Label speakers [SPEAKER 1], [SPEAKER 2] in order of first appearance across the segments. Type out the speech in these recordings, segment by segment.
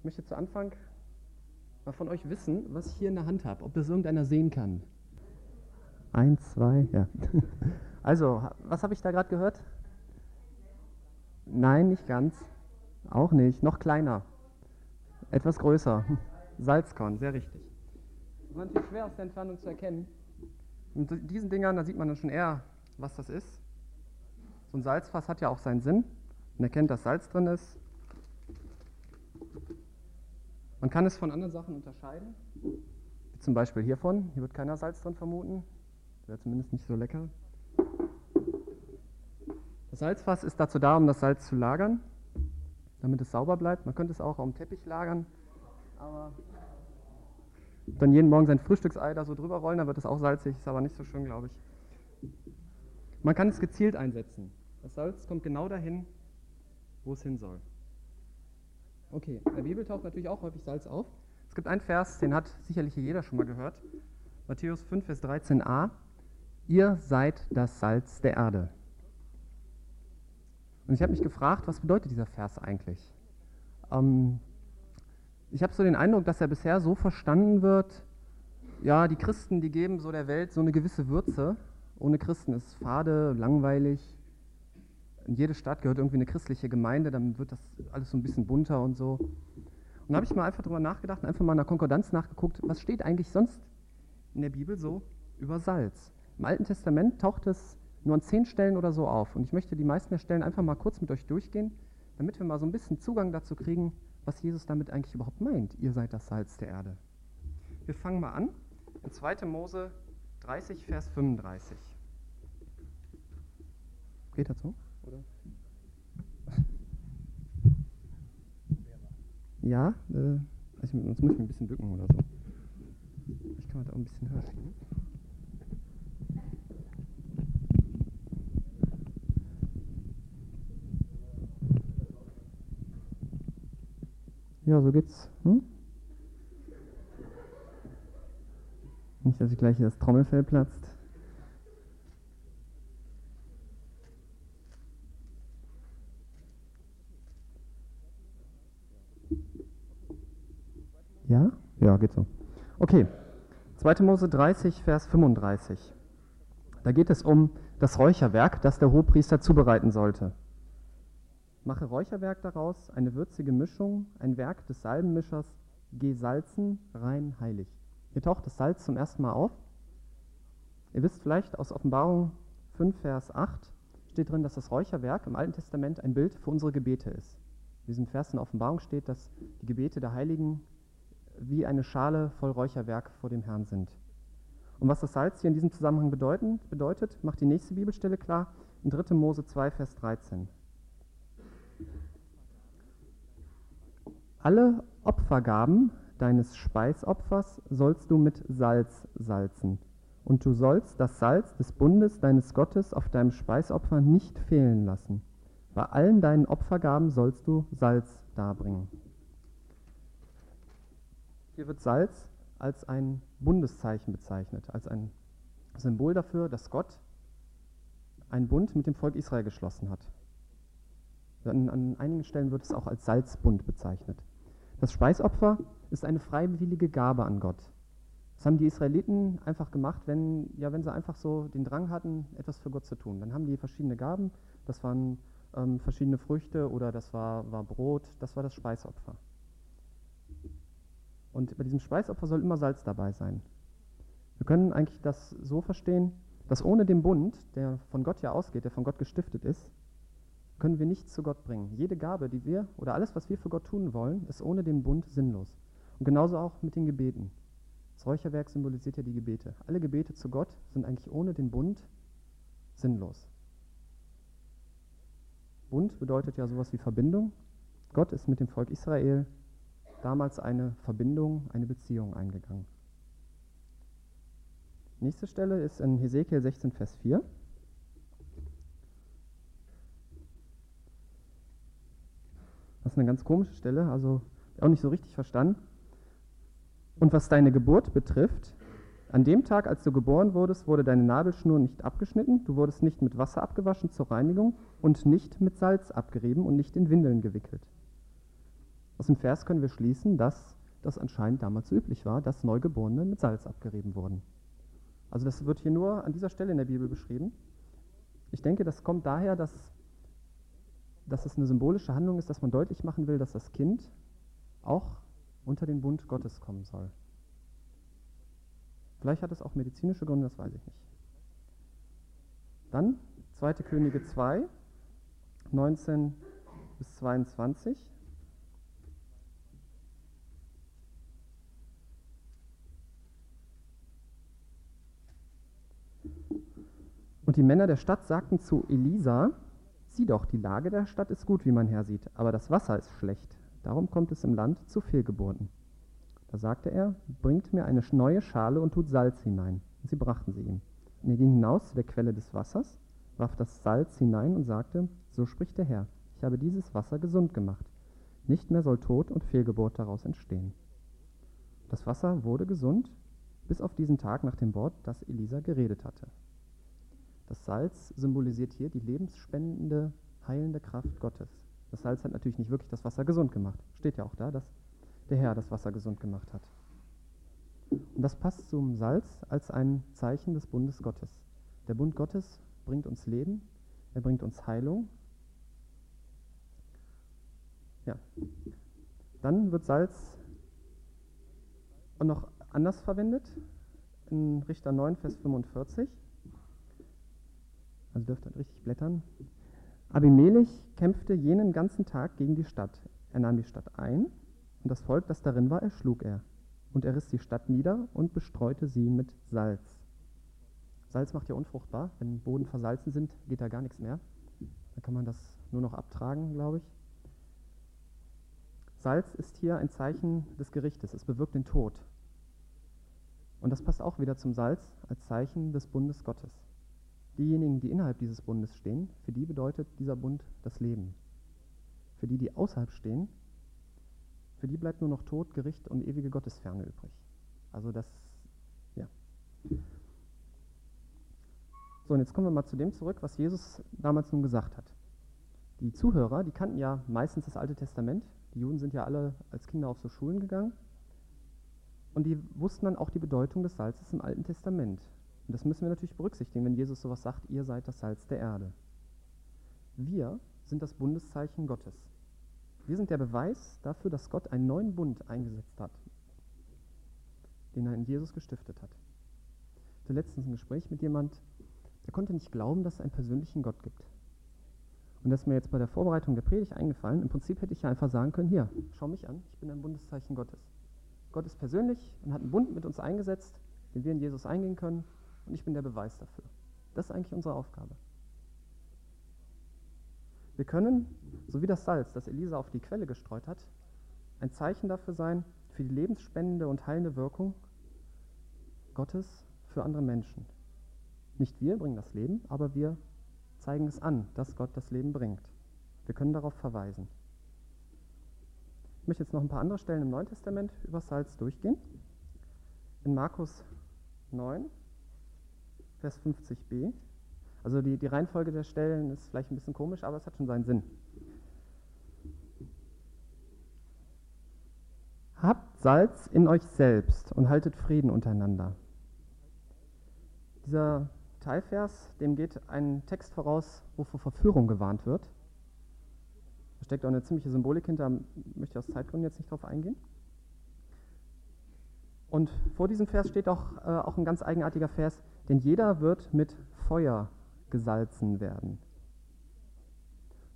[SPEAKER 1] Ich möchte zu Anfang mal von euch wissen, was ich hier in der Hand habe, ob das irgendeiner sehen kann. Eins, zwei, ja. Also, was habe ich da gerade gehört? Nein, nicht ganz. Auch nicht. Noch kleiner. Etwas größer. Salzkorn, sehr richtig. Das war natürlich schwer aus der Entfernung zu erkennen. Und diesen Dingern, da sieht man dann schon eher, was das ist. So ein Salzfass hat ja auch seinen Sinn. Man erkennt, dass Salz drin ist. Man kann es von anderen Sachen unterscheiden. Wie zum Beispiel hiervon. Hier wird keiner Salz drin vermuten. Wäre zumindest nicht so lecker. Das Salzfass ist dazu da, um das Salz zu lagern, damit es sauber bleibt. Man könnte es auch auf dem Teppich lagern, aber dann jeden Morgen sein Frühstücksei da so drüber rollen, dann wird es auch salzig, ist aber nicht so schön, glaube ich. Man kann es gezielt einsetzen. Das Salz kommt genau dahin, wo es hin soll. Okay, in der Bibel taucht natürlich auch häufig Salz auf. Es gibt einen Vers, den hat sicherlich jeder schon mal gehört. Matthäus 5, Vers 13a. Ihr seid das Salz der Erde. Und ich habe mich gefragt, was bedeutet dieser Vers eigentlich? Ähm, ich habe so den Eindruck, dass er bisher so verstanden wird, ja, die Christen, die geben so der Welt so eine gewisse Würze. Ohne Christen ist es fade, langweilig. In jede Stadt gehört irgendwie eine christliche Gemeinde, dann wird das alles so ein bisschen bunter und so. Und da habe ich mal einfach drüber nachgedacht und einfach mal in der Konkordanz nachgeguckt, was steht eigentlich sonst in der Bibel so über Salz? Im Alten Testament taucht es nur an zehn Stellen oder so auf. Und ich möchte die meisten der Stellen einfach mal kurz mit euch durchgehen, damit wir mal so ein bisschen Zugang dazu kriegen, was Jesus damit eigentlich überhaupt meint. Ihr seid das Salz der Erde. Wir fangen mal an in 2. Mose 30, Vers 35. Geht das so? Oder? Ja, äh, ich, sonst muss ich mich ein bisschen bücken oder so. Ich kann das auch ein bisschen schieben. Ja, so geht's. Hm? Nicht, dass ich gleich hier das Trommelfell platzt. Ja? Ja, geht so. Okay. 2. Mose 30, Vers 35. Da geht es um das Räucherwerk, das der Hohepriester zubereiten sollte. Mache Räucherwerk daraus, eine würzige Mischung, ein Werk des Salbenmischers, gesalzen, rein heilig. Hier taucht das Salz zum ersten Mal auf. Ihr wisst vielleicht aus Offenbarung 5, Vers 8 steht drin, dass das Räucherwerk im Alten Testament ein Bild für unsere Gebete ist. In diesem Vers in Offenbarung steht, dass die Gebete der Heiligen wie eine Schale voll Räucherwerk vor dem Herrn sind. Und was das Salz hier in diesem Zusammenhang bedeuten, bedeutet, macht die nächste Bibelstelle klar, in 3. Mose 2, Vers 13. Alle Opfergaben deines Speisopfers sollst du mit Salz salzen. Und du sollst das Salz des Bundes deines Gottes auf deinem Speisopfer nicht fehlen lassen. Bei allen deinen Opfergaben sollst du Salz darbringen. Hier wird Salz als ein Bundeszeichen bezeichnet, als ein Symbol dafür, dass Gott einen Bund mit dem Volk Israel geschlossen hat. An, an einigen Stellen wird es auch als Salzbund bezeichnet. Das Speisopfer ist eine freiwillige Gabe an Gott. Das haben die Israeliten einfach gemacht, wenn, ja, wenn sie einfach so den Drang hatten, etwas für Gott zu tun. Dann haben die verschiedene Gaben, das waren ähm, verschiedene Früchte oder das war, war Brot, das war das Speisopfer. Und bei diesem Speisopfer soll immer Salz dabei sein. Wir können eigentlich das so verstehen, dass ohne den Bund, der von Gott ja ausgeht, der von Gott gestiftet ist, können wir nichts zu Gott bringen. Jede Gabe, die wir oder alles, was wir für Gott tun wollen, ist ohne den Bund sinnlos. Und genauso auch mit den Gebeten. Das Räucherwerk symbolisiert ja die Gebete. Alle Gebete zu Gott sind eigentlich ohne den Bund sinnlos. Bund bedeutet ja sowas wie Verbindung. Gott ist mit dem Volk Israel damals eine Verbindung, eine Beziehung eingegangen. Nächste Stelle ist in Hesekiel 16, Vers 4. Das ist eine ganz komische Stelle, also auch nicht so richtig verstanden. Und was deine Geburt betrifft, an dem Tag, als du geboren wurdest, wurde deine Nabelschnur nicht abgeschnitten, du wurdest nicht mit Wasser abgewaschen zur Reinigung und nicht mit Salz abgerieben und nicht in Windeln gewickelt. Aus dem Vers können wir schließen, dass das anscheinend damals üblich war, dass Neugeborene mit Salz abgerieben wurden. Also das wird hier nur an dieser Stelle in der Bibel beschrieben. Ich denke, das kommt daher, dass, dass es eine symbolische Handlung ist, dass man deutlich machen will, dass das Kind auch unter den Bund Gottes kommen soll. Vielleicht hat es auch medizinische Gründe, das weiß ich nicht. Dann 2. Könige 2, 19 bis 22. Und die Männer der Stadt sagten zu Elisa, sieh doch, die Lage der Stadt ist gut, wie man her sieht, aber das Wasser ist schlecht. Darum kommt es im Land zu Fehlgeburten. Da sagte er, bringt mir eine neue Schale und tut Salz hinein. Und sie brachten sie ihm. Und er ging hinaus zu der Quelle des Wassers, warf das Salz hinein und sagte, so spricht der Herr, ich habe dieses Wasser gesund gemacht. Nicht mehr soll Tod und Fehlgeburt daraus entstehen. Das Wasser wurde gesund, bis auf diesen Tag nach dem Wort, das Elisa geredet hatte. Das Salz symbolisiert hier die lebensspendende, heilende Kraft Gottes. Das Salz hat natürlich nicht wirklich das Wasser gesund gemacht. Steht ja auch da, dass der Herr das Wasser gesund gemacht hat. Und das passt zum Salz als ein Zeichen des Bundes Gottes. Der Bund Gottes bringt uns Leben, er bringt uns Heilung. Ja. Dann wird Salz auch noch anders verwendet in Richter 9, Vers 45. Also dürft ihr richtig blättern. Abimelech kämpfte jenen ganzen Tag gegen die Stadt. Er nahm die Stadt ein und das Volk, das darin war, erschlug er. Und er riss die Stadt nieder und bestreute sie mit Salz. Salz macht ja unfruchtbar. Wenn Boden versalzen sind, geht da gar nichts mehr. Dann kann man das nur noch abtragen, glaube ich. Salz ist hier ein Zeichen des Gerichtes. Es bewirkt den Tod. Und das passt auch wieder zum Salz als Zeichen des Bundes Gottes. Diejenigen, die innerhalb dieses Bundes stehen, für die bedeutet dieser Bund das Leben. Für die, die außerhalb stehen, für die bleibt nur noch Tod, Gericht und ewige Gottesferne übrig. Also das, ja. So, und jetzt kommen wir mal zu dem zurück, was Jesus damals nun gesagt hat. Die Zuhörer, die kannten ja meistens das Alte Testament. Die Juden sind ja alle als Kinder auf so Schulen gegangen. Und die wussten dann auch die Bedeutung des Salzes im Alten Testament. Und das müssen wir natürlich berücksichtigen, wenn Jesus sowas sagt, ihr seid das Salz der Erde. Wir sind das Bundeszeichen Gottes. Wir sind der Beweis dafür, dass Gott einen neuen Bund eingesetzt hat, den er in Jesus gestiftet hat. Ich hatte letztens ein Gespräch mit jemand, der konnte nicht glauben, dass es einen persönlichen Gott gibt. Und das ist mir jetzt bei der Vorbereitung der Predigt eingefallen. Im Prinzip hätte ich ja einfach sagen können, hier, schau mich an, ich bin ein Bundeszeichen Gottes. Gott ist persönlich und hat einen Bund mit uns eingesetzt, den wir in Jesus eingehen können und ich bin der Beweis dafür. Das ist eigentlich unsere Aufgabe. Wir können, so wie das Salz, das Elisa auf die Quelle gestreut hat, ein Zeichen dafür sein, für die lebensspendende und heilende Wirkung Gottes für andere Menschen. Nicht wir bringen das Leben, aber wir zeigen es an, dass Gott das Leben bringt. Wir können darauf verweisen. Ich möchte jetzt noch ein paar andere Stellen im Neuen Testament über Salz durchgehen. In Markus 9, Vers 50b. Also die, die Reihenfolge der Stellen ist vielleicht ein bisschen komisch, aber es hat schon seinen Sinn. Habt Salz in euch selbst und haltet Frieden untereinander. Dieser Teilvers, dem geht ein Text voraus, wo vor Verführung gewarnt wird. Da steckt auch eine ziemliche Symbolik hinter, möchte ich aus Zeitgründen jetzt nicht drauf eingehen. Und vor diesem Vers steht auch, äh, auch ein ganz eigenartiger Vers, denn jeder wird mit Feuer gesalzen werden.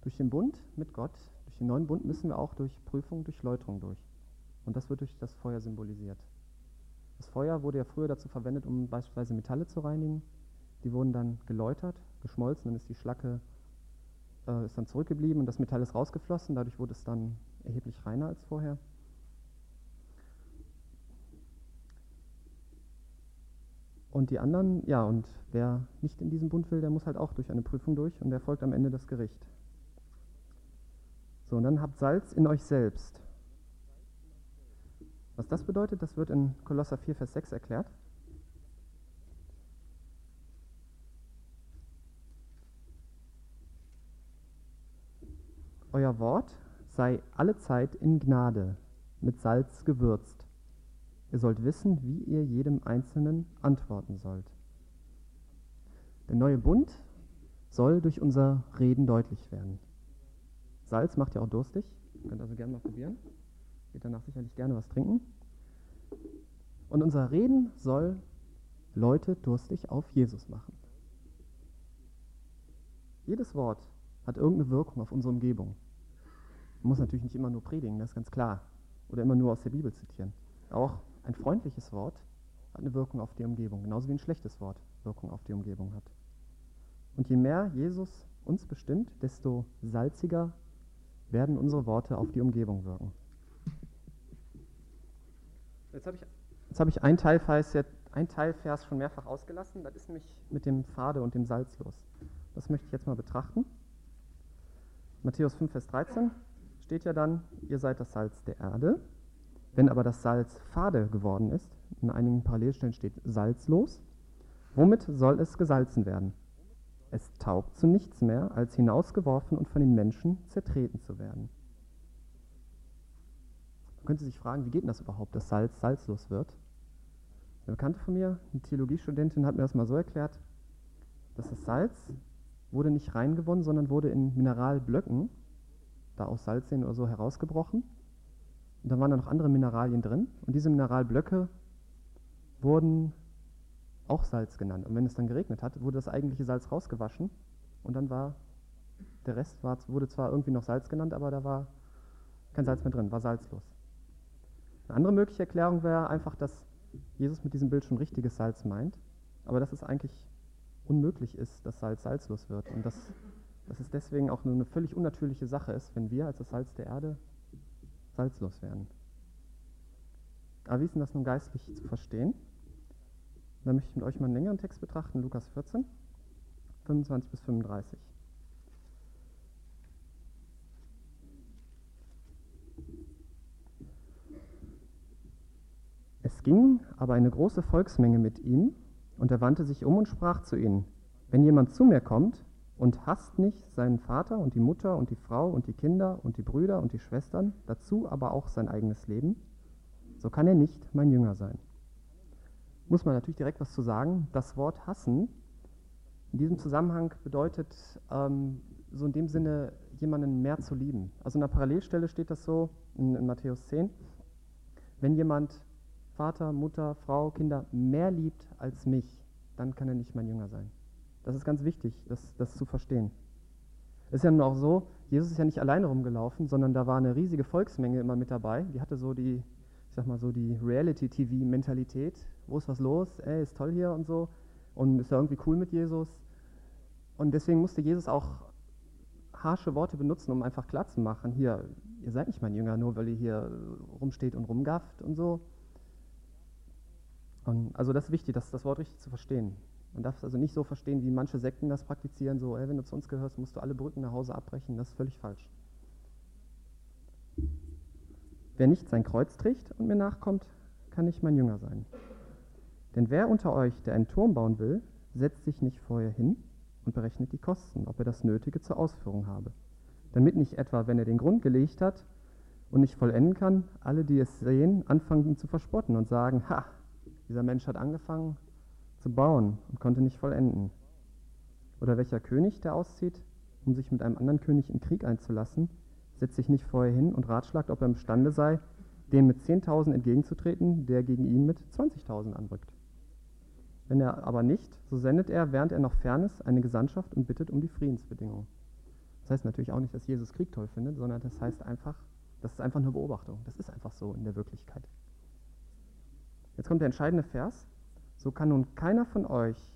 [SPEAKER 1] Durch den Bund mit Gott, durch den neuen Bund müssen wir auch durch Prüfung, durch Läuterung durch. Und das wird durch das Feuer symbolisiert. Das Feuer wurde ja früher dazu verwendet, um beispielsweise Metalle zu reinigen. Die wurden dann geläutert, geschmolzen, dann ist die Schlacke äh, ist dann zurückgeblieben und das Metall ist rausgeflossen. Dadurch wurde es dann erheblich reiner als vorher. Und die anderen, ja, und wer nicht in diesem Bund will, der muss halt auch durch eine Prüfung durch und der folgt am Ende das Gericht. So, und dann habt Salz in euch selbst. Was das bedeutet, das wird in Kolosser 4, Vers 6 erklärt. Euer Wort sei alle Zeit in Gnade, mit Salz gewürzt. Ihr sollt wissen, wie ihr jedem Einzelnen antworten sollt. Der neue Bund soll durch unser Reden deutlich werden. Salz macht ja auch durstig. Ihr könnt also gerne mal probieren. Geht danach sicherlich gerne was trinken. Und unser Reden soll Leute durstig auf Jesus machen. Jedes Wort hat irgendeine Wirkung auf unsere Umgebung. Man muss natürlich nicht immer nur predigen, das ist ganz klar. Oder immer nur aus der Bibel zitieren. Auch ein freundliches Wort hat eine Wirkung auf die Umgebung, genauso wie ein schlechtes Wort Wirkung auf die Umgebung hat. Und je mehr Jesus uns bestimmt, desto salziger werden unsere Worte auf die Umgebung wirken. Jetzt habe ich, hab ich einen, Teilvers, einen Teilvers schon mehrfach ausgelassen, das ist nämlich mit dem Fade und dem Salz los. Das möchte ich jetzt mal betrachten. Matthäus 5, Vers 13 steht ja dann, ihr seid das Salz der Erde. Wenn aber das Salz fade geworden ist, in einigen Parallelstellen steht salzlos, womit soll es gesalzen werden? Es taugt zu nichts mehr, als hinausgeworfen und von den Menschen zertreten zu werden. Man könnte sich fragen, wie geht denn das überhaupt, dass Salz salzlos wird? Eine Bekannte von mir, eine Theologiestudentin, hat mir das mal so erklärt, dass das Salz wurde nicht reingewonnen, sondern wurde in Mineralblöcken, da aus Salzseen oder so, herausgebrochen. Und dann waren da noch andere Mineralien drin. Und diese Mineralblöcke wurden auch Salz genannt. Und wenn es dann geregnet hat, wurde das eigentliche Salz rausgewaschen. Und dann war der Rest war, wurde zwar irgendwie noch Salz genannt, aber da war kein Salz mehr drin, war salzlos. Eine andere mögliche Erklärung wäre einfach, dass Jesus mit diesem Bild schon richtiges Salz meint, aber dass es eigentlich unmöglich ist, dass Salz salzlos wird und dass, dass es deswegen auch nur eine völlig unnatürliche Sache ist, wenn wir als das Salz der Erde salzlos werden. Aber wie ist denn das nun geistlich zu verstehen? Da möchte ich mit euch mal einen längeren Text betrachten, Lukas 14, 25 bis 35. Es ging aber eine große Volksmenge mit ihm, und er wandte sich um und sprach zu ihnen, wenn jemand zu mir kommt und hasst nicht seinen Vater und die Mutter und die Frau und die Kinder und die Brüder und die Schwestern, dazu aber auch sein eigenes Leben, so kann er nicht mein Jünger sein. Muss man natürlich direkt was zu sagen. Das Wort hassen in diesem Zusammenhang bedeutet ähm, so in dem Sinne, jemanden mehr zu lieben. Also in der Parallelstelle steht das so in, in Matthäus 10. Wenn jemand Vater, Mutter, Frau, Kinder mehr liebt als mich, dann kann er nicht mein Jünger sein. Das ist ganz wichtig, das, das zu verstehen. Es ist ja nun auch so, Jesus ist ja nicht alleine rumgelaufen, sondern da war eine riesige Volksmenge immer mit dabei. Die hatte so die, ich sag mal so die Reality-TV-Mentalität. Wo ist was los? Ey, ist toll hier und so. Und ist ja irgendwie cool mit Jesus. Und deswegen musste Jesus auch harsche Worte benutzen, um einfach klar zu machen, hier, ihr seid nicht mein Jünger, nur weil ihr hier rumsteht und rumgafft und so. Und also das ist wichtig, das, das Wort richtig zu verstehen. Man darf es also nicht so verstehen, wie manche Sekten das praktizieren, so, ey, wenn du zu uns gehörst, musst du alle Brücken nach Hause abbrechen. Das ist völlig falsch. Wer nicht sein Kreuz trägt und mir nachkommt, kann nicht mein Jünger sein. Denn wer unter euch, der einen Turm bauen will, setzt sich nicht vorher hin und berechnet die Kosten, ob er das Nötige zur Ausführung habe. Damit nicht etwa, wenn er den Grund gelegt hat und nicht vollenden kann, alle, die es sehen, anfangen ihn zu verspotten und sagen, ha, dieser Mensch hat angefangen zu bauen und konnte nicht vollenden. Oder welcher König, der auszieht, um sich mit einem anderen König in Krieg einzulassen, setzt sich nicht vorher hin und ratschlagt, ob er imstande sei, dem mit 10.000 entgegenzutreten, der gegen ihn mit 20.000 anrückt. Wenn er aber nicht, so sendet er, während er noch fern ist, eine Gesandtschaft und bittet um die Friedensbedingungen. Das heißt natürlich auch nicht, dass Jesus Krieg toll findet, sondern das heißt einfach, das ist einfach eine Beobachtung. Das ist einfach so in der Wirklichkeit. Jetzt kommt der entscheidende Vers. So kann nun keiner von euch,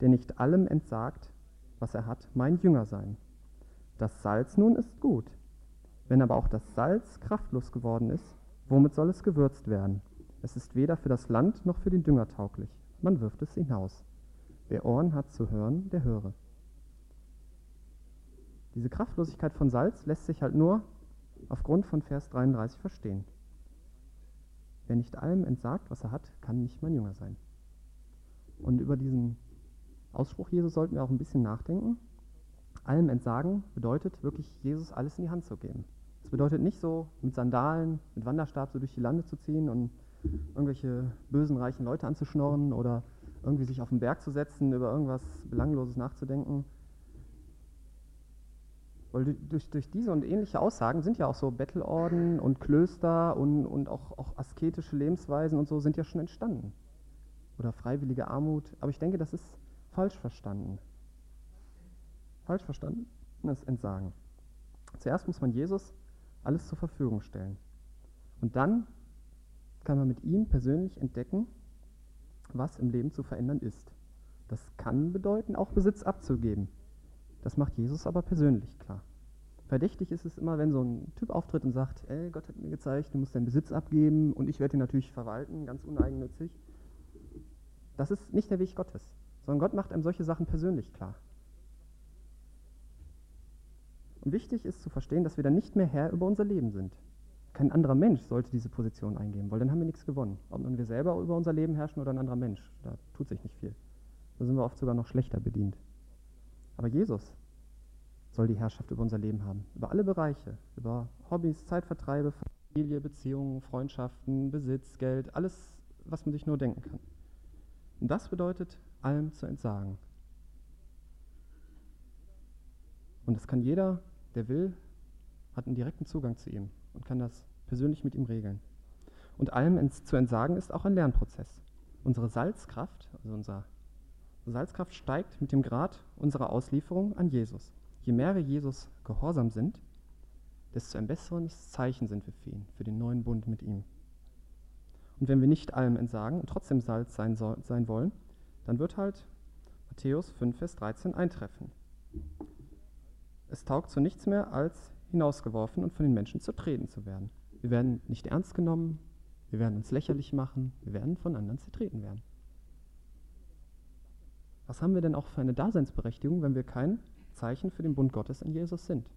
[SPEAKER 1] der nicht allem entsagt, was er hat, mein Jünger sein. Das Salz nun ist gut. Wenn aber auch das Salz kraftlos geworden ist, womit soll es gewürzt werden? Es ist weder für das Land noch für den Dünger tauglich. Man wirft es hinaus. Wer Ohren hat zu hören, der höre. Diese Kraftlosigkeit von Salz lässt sich halt nur aufgrund von Vers 33 verstehen. Wer nicht allem entsagt, was er hat, kann nicht mein Jünger sein. Und über diesen Ausspruch Jesus sollten wir auch ein bisschen nachdenken. Allem entsagen bedeutet wirklich, Jesus alles in die Hand zu geben. bedeutet nicht so, mit Sandalen, mit Wanderstab so durch die Lande zu ziehen und irgendwelche bösen, reichen Leute anzuschnorren oder irgendwie sich auf den Berg zu setzen, über irgendwas Belangloses nachzudenken. Weil durch, durch diese und ähnliche Aussagen sind ja auch so Bettelorden und Klöster und, und auch, auch asketische Lebensweisen und so sind ja schon entstanden. Oder freiwillige Armut. Aber ich denke, das ist falsch verstanden. Falsch verstanden ist Entsagen. Zuerst muss man Jesus alles zur Verfügung stellen. Und dann kann man mit ihm persönlich entdecken, was im Leben zu verändern ist. Das kann bedeuten, auch Besitz abzugeben. Das macht Jesus aber persönlich klar. Verdächtig ist es immer, wenn so ein Typ auftritt und sagt, ey, Gott hat mir gezeigt, du musst deinen Besitz abgeben und ich werde ihn natürlich verwalten, ganz uneigennützig. Das ist nicht der Weg Gottes, sondern Gott macht einem solche Sachen persönlich klar. Und wichtig ist zu verstehen, dass wir dann nicht mehr Herr über unser Leben sind. Kein anderer Mensch sollte diese Position eingehen, weil dann haben wir nichts gewonnen. Ob nun wir selber über unser Leben herrschen oder ein anderer Mensch, da tut sich nicht viel. Da sind wir oft sogar noch schlechter bedient. Aber Jesus soll die Herrschaft über unser Leben haben, über alle Bereiche, über Hobbys, Zeitvertreibe, Familie, Beziehungen, Freundschaften, Besitz, Geld, alles, was man sich nur denken kann. Und das bedeutet, allem zu entsagen. Und das kann jeder, der will, hat einen direkten Zugang zu ihm und kann das persönlich mit ihm regeln. Und allem zu entsagen ist auch ein Lernprozess. Unsere Salzkraft, also unsere Salzkraft steigt mit dem Grad unserer Auslieferung an Jesus. Je mehr wir Jesus gehorsam sind, desto ein besseres Zeichen sind wir für ihn, für den neuen Bund mit ihm. Und wenn wir nicht allem entsagen und trotzdem Salz sein, sein wollen, dann wird halt Matthäus 5, Vers 13 eintreffen. Es taugt zu nichts mehr, als hinausgeworfen und von den Menschen zertreten zu werden. Wir werden nicht ernst genommen, wir werden uns lächerlich machen, wir werden von anderen zertreten werden. Was haben wir denn auch für eine Daseinsberechtigung, wenn wir kein Zeichen für den Bund Gottes in Jesus sind?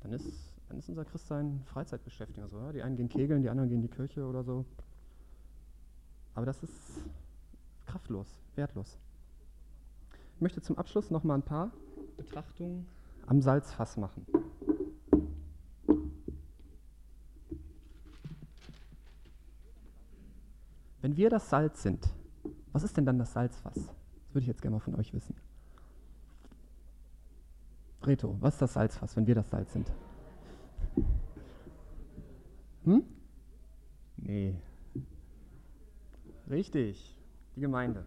[SPEAKER 1] Dann ist, dann ist unser Christsein Freizeitbeschäftigung. So, ja? Die einen gehen kegeln, die anderen gehen in die Kirche oder so. Aber das ist kraftlos, wertlos. Ich möchte zum Abschluss noch mal ein paar Betrachtungen am Salzfass machen. Wenn wir das Salz sind, was ist denn dann das Salzfass? Das würde ich jetzt gerne mal von euch wissen. Reto, was ist das Salzfass, wenn wir das Salz sind? Hm? Nee. Richtig, die Gemeinde.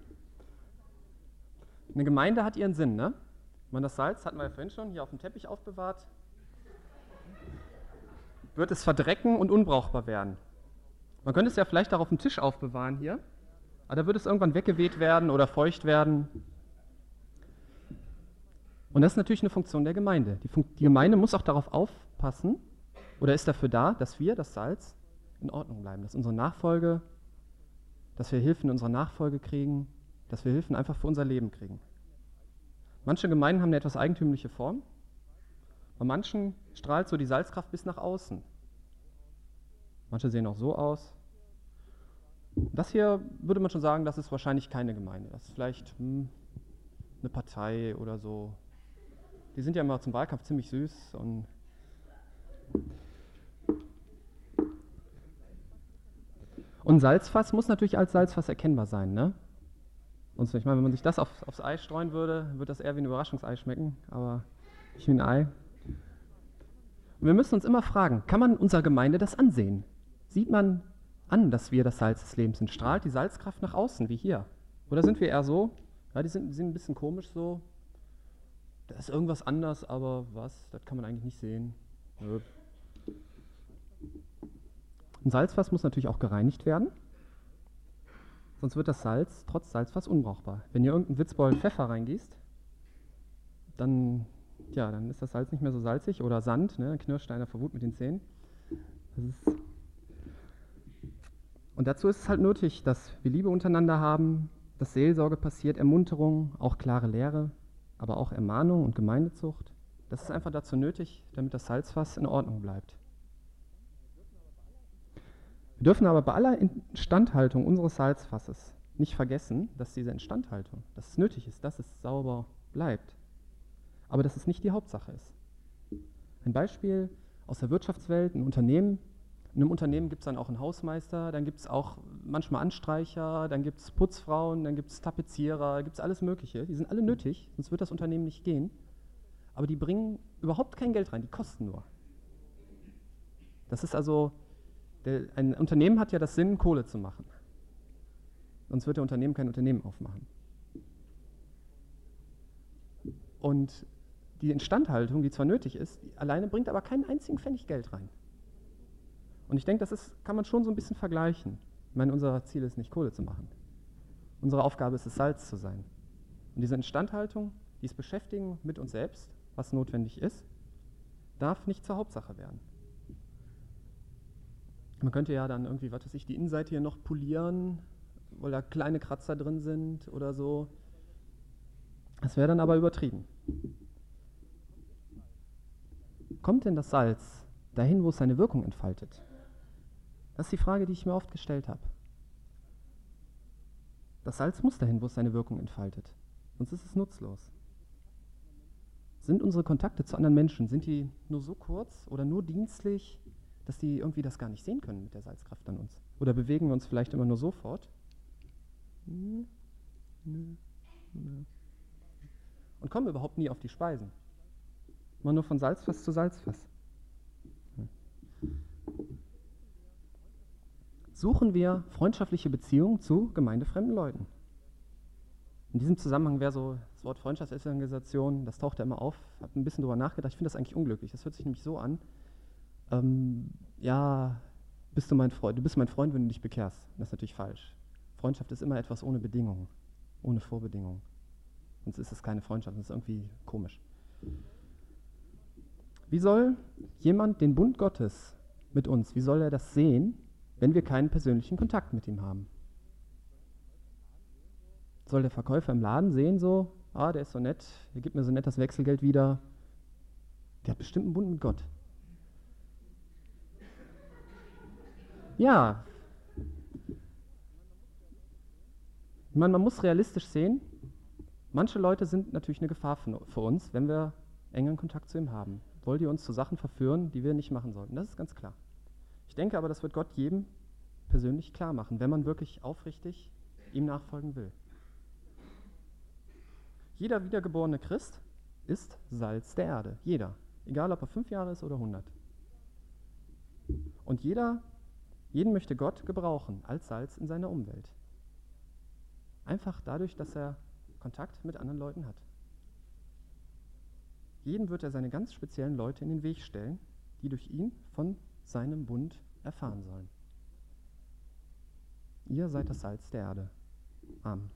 [SPEAKER 1] Eine Gemeinde hat ihren Sinn, ne? Man das Salz, hatten wir ja vorhin schon, hier auf dem Teppich aufbewahrt, wird es verdrecken und unbrauchbar werden. Man könnte es ja vielleicht auch auf dem Tisch aufbewahren hier, aber da wird es irgendwann weggeweht werden oder feucht werden. Und das ist natürlich eine Funktion der Gemeinde. Die, Fun die Gemeinde muss auch darauf aufpassen oder ist dafür da, dass wir, das Salz, in Ordnung bleiben, dass unsere Nachfolge, dass wir Hilfen in unserer Nachfolge kriegen, dass wir Hilfen einfach für unser Leben kriegen. Manche Gemeinden haben eine etwas eigentümliche Form. Bei manchen strahlt so die Salzkraft bis nach außen. Manche sehen auch so aus. Das hier würde man schon sagen, das ist wahrscheinlich keine Gemeinde. Das ist vielleicht hm, eine Partei oder so. Die sind ja immer zum Wahlkampf ziemlich süß und Und Salzfass muss natürlich als Salzfass erkennbar sein, ne? Und ich meine, wenn man sich das auf, aufs Ei streuen würde, würde das eher wie ein Überraschungsei schmecken, aber nicht wie ein Ei. Und wir müssen uns immer fragen, kann man unserer Gemeinde das ansehen? Sieht man an, dass wir das Salz des Lebens sind? Strahlt die Salzkraft nach außen, wie hier? Oder sind wir eher so, ja, die sind, sind ein bisschen komisch so, da ist irgendwas anders, aber was, das kann man eigentlich nicht sehen. Nö. Ein Salzfass muss natürlich auch gereinigt werden, sonst wird das Salz trotz Salzfass unbrauchbar. Wenn ihr irgendeinen Witzbold Pfeffer reingießt, dann, ja, dann ist das Salz nicht mehr so salzig oder Sand, ne? dann knirscht einer vor Wut mit den Zähnen. Und dazu ist es halt nötig, dass wir Liebe untereinander haben, dass Seelsorge passiert, Ermunterung, auch klare Lehre, aber auch Ermahnung und Gemeindezucht. Das ist einfach dazu nötig, damit das Salzfass in Ordnung bleibt. Wir dürfen aber bei aller Instandhaltung unseres Salzfasses nicht vergessen, dass diese Instandhaltung, dass es nötig ist, dass es sauber bleibt, aber dass es nicht die Hauptsache ist. Ein Beispiel aus der Wirtschaftswelt, ein Unternehmen. In einem Unternehmen gibt es dann auch einen Hausmeister, dann gibt es auch manchmal Anstreicher, dann gibt es Putzfrauen, dann gibt es Tapezierer, gibt es alles Mögliche. Die sind alle nötig, sonst wird das Unternehmen nicht gehen. Aber die bringen überhaupt kein Geld rein, die kosten nur. Das ist also, der, ein Unternehmen hat ja das Sinn, Kohle zu machen. Sonst wird der Unternehmen kein Unternehmen aufmachen. Und die Instandhaltung, die zwar nötig ist, alleine bringt aber keinen einzigen Pfennig Geld rein. Und ich denke, das ist, kann man schon so ein bisschen vergleichen. Ich meine, unser Ziel ist nicht Kohle zu machen. Unsere Aufgabe ist es, Salz zu sein. Und diese Instandhaltung, dieses Beschäftigen mit uns selbst, was notwendig ist, darf nicht zur Hauptsache werden. Man könnte ja dann irgendwie, was weiß ich, die Innenseite hier noch polieren, weil da kleine Kratzer drin sind oder so. Das wäre dann aber übertrieben. Kommt denn das Salz dahin, wo es seine Wirkung entfaltet? Das ist die Frage, die ich mir oft gestellt habe. Das Salz muss dahin, wo es seine Wirkung entfaltet. Sonst ist es nutzlos. Sind unsere Kontakte zu anderen Menschen, sind die nur so kurz oder nur dienstlich, dass die irgendwie das gar nicht sehen können mit der Salzkraft an uns? Oder bewegen wir uns vielleicht immer nur sofort? Und kommen überhaupt nie auf die Speisen. Immer nur von Salzfass zu Salzfass. Suchen wir freundschaftliche Beziehungen zu gemeindefremden Leuten. In diesem Zusammenhang wäre so das Wort Freundschaftsorganisation, das taucht ja immer auf. Ich habe ein bisschen darüber nachgedacht. Ich finde das eigentlich unglücklich. Das hört sich nämlich so an. Ähm, ja, bist du mein Freund? Du bist mein Freund, wenn du dich bekehrst. Das ist natürlich falsch. Freundschaft ist immer etwas ohne Bedingungen, ohne Vorbedingungen. Sonst ist es keine Freundschaft, das ist irgendwie komisch. Wie soll jemand den Bund Gottes mit uns, wie soll er das sehen, wenn wir keinen persönlichen Kontakt mit ihm haben? Soll der Verkäufer im Laden sehen, so, ah, der ist so nett, der gibt mir so nett das Wechselgeld wieder. Der hat bestimmt einen Bund mit Gott. Ja. Ich meine, man muss realistisch sehen, Manche Leute sind natürlich eine Gefahr für uns, wenn wir engen Kontakt zu ihm haben. Wollen die uns zu Sachen verführen, die wir nicht machen sollten? Das ist ganz klar. Ich denke aber, das wird Gott jedem persönlich klar machen, wenn man wirklich aufrichtig ihm nachfolgen will. Jeder wiedergeborene Christ ist Salz der Erde. Jeder. Egal, ob er fünf Jahre ist oder hundert. Und jeder, jeden möchte Gott gebrauchen als Salz in seiner Umwelt. Einfach dadurch, dass er Kontakt mit anderen Leuten hat. Jedem wird er seine ganz speziellen Leute in den Weg stellen, die durch ihn von seinem Bund erfahren sollen. Ihr seid das Salz der Erde. Amen.